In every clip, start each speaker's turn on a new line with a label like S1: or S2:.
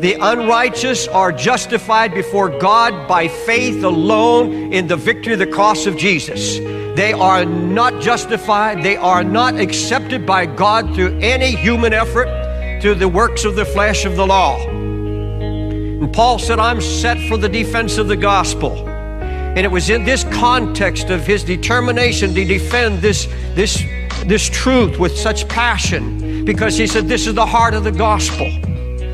S1: The unrighteous are justified before God by faith alone in the victory of the cross of Jesus. They are not justified, they are not accepted by God through any human effort, through the works of the flesh of the law. And Paul said, I'm set for the defense of the gospel. And it was in this context of his determination to defend this, this, this truth with such passion because he said, This is the heart of the gospel.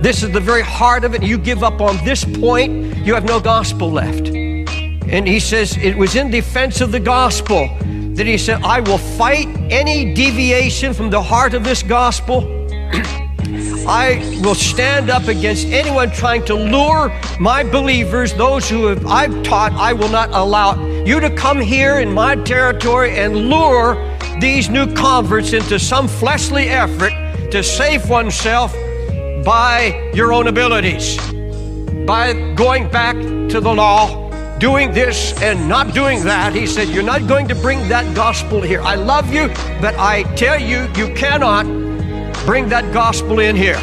S1: This is the very heart of it. You give up on this point, you have no gospel left. And he says it was in defense of the gospel that he said, I will fight any deviation from the heart of this gospel. I will stand up against anyone trying to lure my believers, those who have, I've taught, I will not allow you to come here in my territory and lure these new converts into some fleshly effort to save oneself by your own abilities, by going back to the law, doing this and not doing that. He said, You're not going to bring that gospel here. I love you, but I tell you, you cannot bring that gospel in here.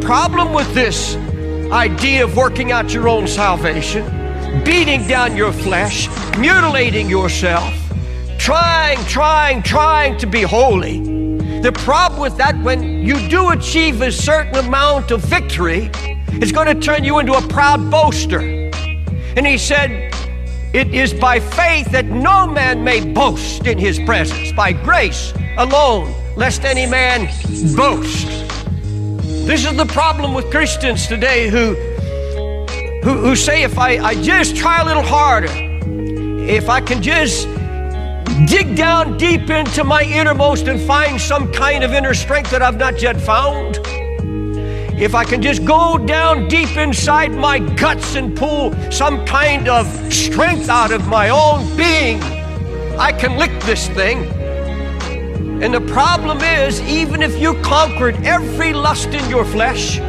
S1: Problem with this idea of working out your own salvation beating down your flesh, mutilating yourself, trying, trying, trying to be holy. The problem with that, when you do achieve a certain amount of victory, it's going to turn you into a proud boaster. And he said, It is by faith that no man may boast in his presence, by grace alone, lest any man boast. This is the problem with Christians today who who, who say if I, I just try a little harder, if I can just dig down deep into my innermost and find some kind of inner strength that I've not yet found, if I can just go down deep inside my guts and pull some kind of strength out of my own being, I can lick this thing. And the problem is, even if you conquered every lust in your flesh,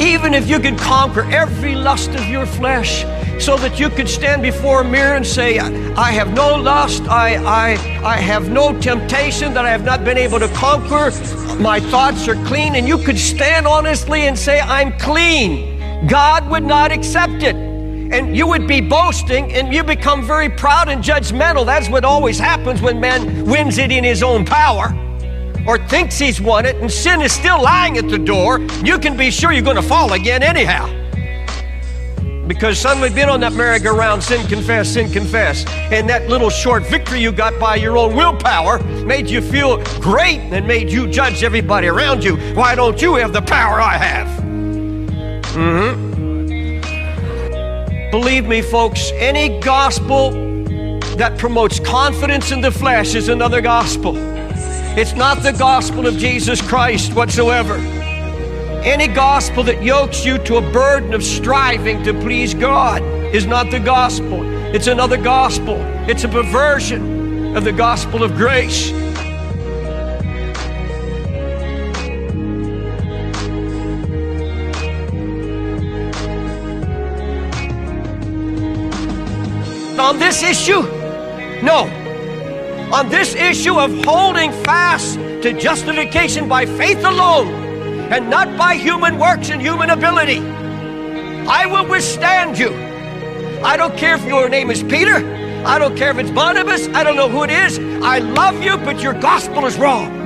S1: even if you could conquer every lust of your flesh so that you could stand before a mirror and say, I have no lust, I, I, I have no temptation that I have not been able to conquer, my thoughts are clean, and you could stand honestly and say, I'm clean. God would not accept it. And you would be boasting and you become very proud and judgmental. That's what always happens when man wins it in his own power or thinks he's won it, and sin is still lying at the door, you can be sure you're going to fall again anyhow. Because son, we've been on that merry-go-round, sin confess, sin confess. And that little short victory you got by your own willpower made you feel great and made you judge everybody around you. Why don't you have the power I have? Mm-hmm. Believe me, folks, any gospel that promotes confidence in the flesh is another gospel. It's not the gospel of Jesus Christ whatsoever. Any gospel that yokes you to a burden of striving to please God is not the gospel. It's another gospel. It's a perversion of the gospel of grace. On this issue, no, on this issue of holding fast to justification by faith alone and not by human works and human ability. I will withstand you. I don't care if your name is Peter. I don't care if it's Barnabas. I don't know who it is. I love you, but your gospel is wrong.